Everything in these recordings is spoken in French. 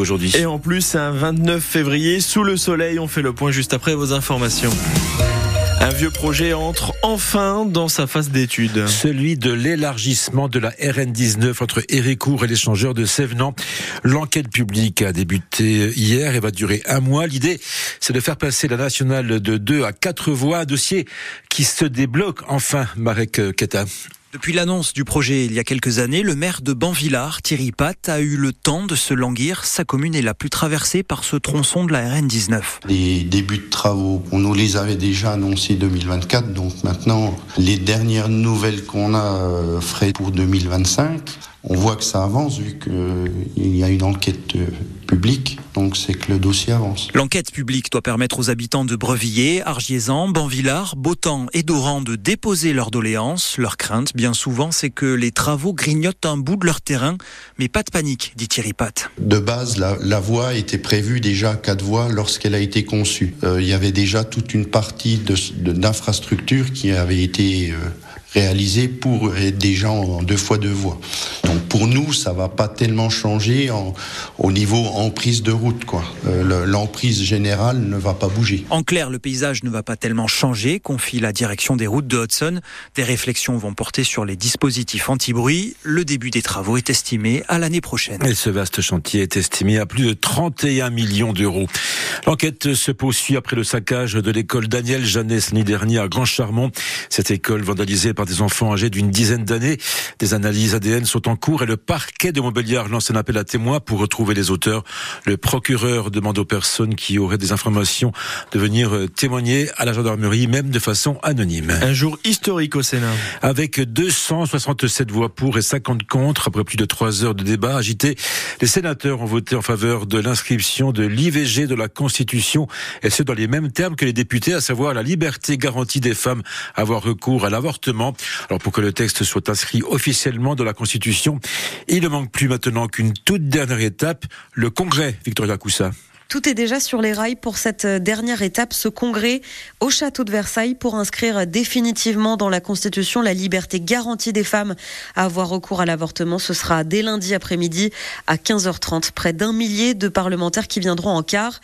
aujourd'hui. Et en plus, c'est un 29 février, sous le soleil, on fait le point juste après vos informations. Un vieux projet entre enfin dans sa phase d'étude. Celui de l'élargissement de la RN19 entre Héricourt et l'échangeur de Sévenant. L'enquête publique a débuté hier et va durer un mois. L'idée, c'est de faire passer la nationale de 2 à 4 voies, un dossier qui se débloque enfin, Marek Keta. Depuis l'annonce du projet il y a quelques années, le maire de Banvillard, Thierry Pat, a eu le temps de se languir. Sa commune est la plus traversée par ce tronçon de la RN19. Les débuts de travaux, on nous les avait déjà annoncés 2024, donc maintenant, les dernières nouvelles qu'on a euh, feraient pour 2025. On voit que ça avance vu qu'il y a une enquête euh, publique, donc c'est que le dossier avance. L'enquête publique doit permettre aux habitants de Brevilliers, Argiésan, Banvillard, Beautemps et Doran de déposer leurs doléances. Leur crainte, bien souvent, c'est que les travaux grignotent un bout de leur terrain. Mais pas de panique, dit Thierry Pat. De base, la, la voie était prévue déjà à quatre voies lorsqu'elle a été conçue. Euh, il y avait déjà toute une partie d'infrastructure de, qui avait été... Euh, réalisé pour des gens en deux fois deux voies. Donc pour nous, ça va pas tellement changer en, au niveau emprise de route. quoi. Euh, L'emprise générale ne va pas bouger. En clair, le paysage ne va pas tellement changer, confie la direction des routes de Hudson. Des réflexions vont porter sur les dispositifs anti-bruit. Le début des travaux est estimé à l'année prochaine. Et ce vaste chantier est estimé à plus de 31 millions d'euros. L'enquête se poursuit après le saccage de l'école Daniel Jeannès l'année dernière à Grand Charmont. Cette école vandalisée par des enfants âgés d'une dizaine d'années. Des analyses ADN sont en cours et le parquet de Montbéliard lance un appel à témoins pour retrouver les auteurs. Le procureur demande aux personnes qui auraient des informations de venir euh, témoigner à la gendarmerie, même de façon anonyme. Un jour historique au Sénat. Avec 267 voix pour et 50 contre, après plus de trois heures de débat agité, les sénateurs ont voté en faveur de l'inscription de l'IVG de la Constitution, et ce dans les mêmes termes que les députés, à savoir la liberté garantie des femmes à avoir recours à l'avortement. Alors pour que le texte soit inscrit officiellement dans la Constitution, il ne manque plus maintenant qu'une toute dernière étape, le Congrès, Victoria Coussa. Tout est déjà sur les rails pour cette dernière étape, ce congrès au château de Versailles pour inscrire définitivement dans la Constitution la liberté garantie des femmes à avoir recours à l'avortement. Ce sera dès lundi après-midi à 15h30. Près d'un millier de parlementaires qui viendront en quart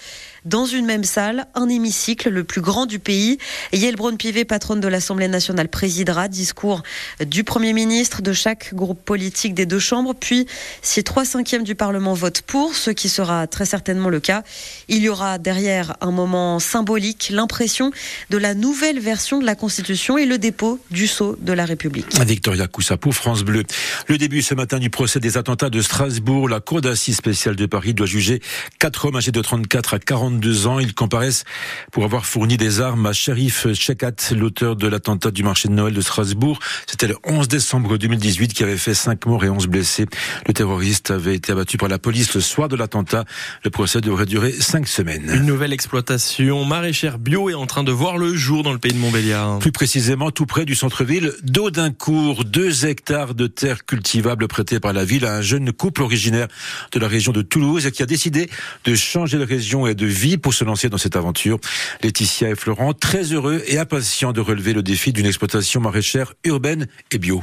dans une même salle, un hémicycle le plus grand du pays. Yael Braun-Pivet, patronne de l'Assemblée nationale, présidera. Discours du Premier ministre, de chaque groupe politique des deux chambres. Puis, si trois cinquièmes du Parlement votent pour, ce qui sera très certainement le cas, il y aura derrière un moment symbolique, l'impression de la nouvelle version de la Constitution et le dépôt du sceau de la République. Victoria Coussapou, France Bleu. Le début ce matin du procès des attentats de Strasbourg. La Cour d'assises spéciale de Paris doit juger quatre hommes âgés de 34 à 42 ans. Ils comparaissent pour avoir fourni des armes à Sherif Shekat, l'auteur de l'attentat du marché de Noël de Strasbourg. C'était le 11 décembre 2018 qui avait fait 5 morts et 11 blessés. Le terroriste avait été abattu par la police le soir de l'attentat. Le procès devrait durer 5 semaines. Une nouvelle exploitation maraîchère bio est en train de voir le jour dans le pays de Montbéliard. Plus précisément, tout près du centre-ville d'Audincourt, deux hectares de terre cultivable prêtés par la ville à un jeune couple originaire de la région de Toulouse et qui a décidé de changer de région et de vie pour se lancer dans cette aventure. Laetitia et Florent, très heureux et impatients de relever le défi d'une exploitation maraîchère urbaine et bio.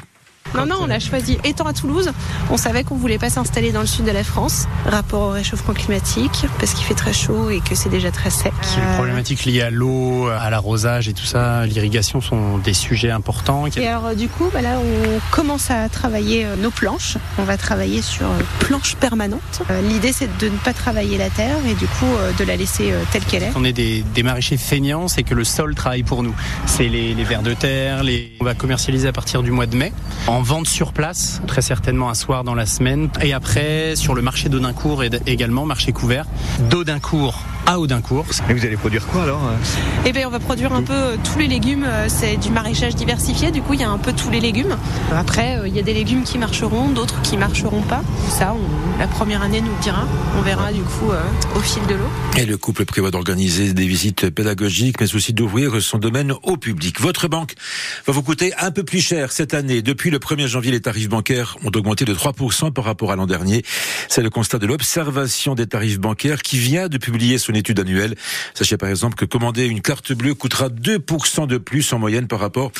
Non, non, on a choisi étant à Toulouse. On savait qu'on voulait pas s'installer dans le sud de la France, rapport au réchauffement climatique, parce qu'il fait très chaud et que c'est déjà très sec. Les problématiques liées à l'eau, à l'arrosage et tout ça, l'irrigation sont des sujets importants. Et alors du coup, bah là, on commence à travailler nos planches. On va travailler sur planches permanentes. L'idée, c'est de ne pas travailler la terre et du coup de la laisser telle qu'elle est. On est des, des maraîchers feignants, c'est que le sol travaille pour nous. C'est les, les vers de terre, les... on va commercialiser à partir du mois de mai en vente sur place, très certainement un soir dans la semaine. Et après, sur le marché d'Audincourt également, marché couvert d'Audincourt à Audincourt. Et vous allez produire quoi alors Eh bien, on va produire un peu tous les légumes. C'est du maraîchage diversifié, du coup, il y a un peu tous les légumes. Après, il y a des légumes qui marcheront, d'autres qui marcheront pas. Ça, on, la première année nous le dira. On verra du coup euh, au fil de l'eau. Et le couple prévoit d'organiser des visites pédagogiques, mais aussi d'ouvrir son domaine au public. Votre banque va vous coûter un peu plus cher cette année. Depuis le 1er janvier, les tarifs bancaires ont augmenté de 3% par rapport à l'an dernier. C'est le constat de l'Observation des tarifs bancaires qui vient de publier son étude annuelle. Sachez par exemple que commander une carte bleue coûtera 2% de plus en moyenne par rapport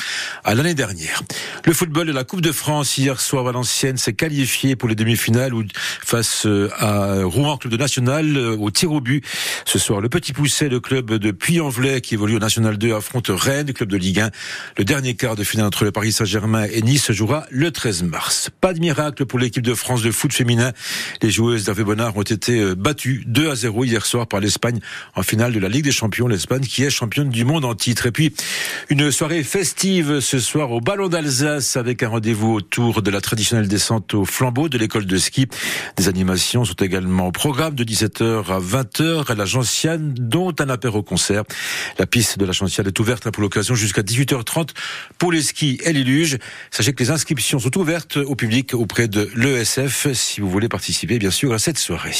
à l'année dernière. Le football de la Coupe de France hier soir, Valenciennes s'est qualifié pour les demi-finales face euh, à Rouen, club de national, euh, au tir au but. Ce soir, le Petit Pousset, le club de Puy-en-Velay qui évolue au National 2 affronte Rennes, club de Ligue 1. Le dernier quart de finale entre le Paris Saint-Germain et Nice se jouera le 13 mars. Pas de miracle pour l'équipe de France de foot féminin. Les joueuses d'Hervé Bonnard ont été euh, battues 2 à 0 hier soir par l'Espagne en finale de la Ligue des Champions. L'Espagne qui est championne du monde en titre. Et puis, une soirée festive ce soir au Ballon d'Alsace avec un rendez-vous autour de la traditionnelle descente au flambeau de l'école de ski. Des animations sont également au programme de 17h à 20h à la Gentiane, dont un au concert. La piste de la Gentiane est ouverte pour l'occasion jusqu'à 18h30 pour les skis et les luges. Sachez que les inscriptions sont ouvertes au public auprès de l'ESF si vous voulez participer bien sûr à cette soirée.